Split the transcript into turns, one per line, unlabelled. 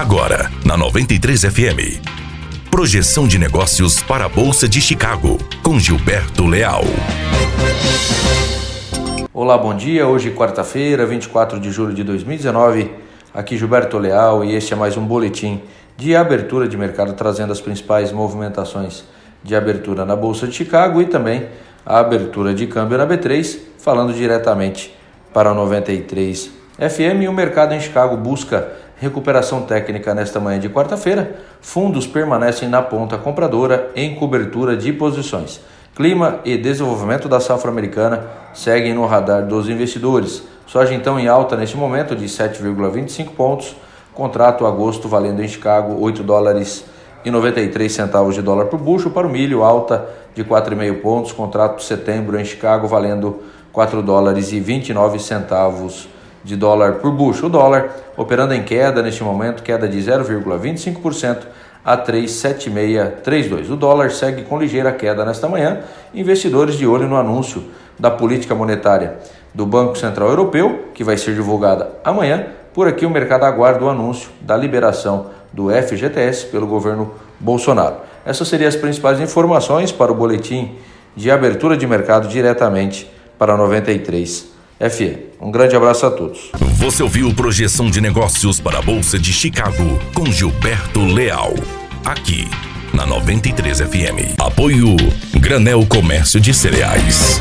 Agora, na 93 FM. Projeção de negócios para a Bolsa de Chicago, com Gilberto Leal.
Olá, bom dia. Hoje, quarta-feira, 24 de julho de 2019. Aqui Gilberto Leal e este é mais um boletim de abertura de mercado trazendo as principais movimentações de abertura na Bolsa de Chicago e também a abertura de câmbio na B3, falando diretamente para o 93 FM. O mercado em Chicago busca recuperação técnica nesta manhã de quarta-feira. Fundos permanecem na ponta compradora em cobertura de posições. Clima e desenvolvimento da safra americana seguem no radar dos investidores. Soja então em alta neste momento de 7,25 pontos. Contrato agosto valendo em Chicago 8 dólares e 93 centavos de dólar por bucho. Para o milho, alta de 4,5 pontos. Contrato setembro em Chicago valendo 4 dólares e 29 centavos de dólar por bucho. O dólar operando em queda neste momento, queda de 0,25% a 37632. O dólar segue com ligeira queda nesta manhã. Investidores de olho no anúncio da política monetária do Banco Central Europeu, que vai ser divulgada amanhã. Por aqui o mercado aguarda o anúncio da liberação do FGTS pelo governo Bolsonaro. Essas seriam as principais informações para o boletim de abertura de mercado diretamente para 93 FM. Um grande abraço a todos.
Você ouviu Projeção de Negócios para a Bolsa de Chicago com Gilberto Leal. Aqui na 93 FM. Apoio Granel Comércio de Cereais.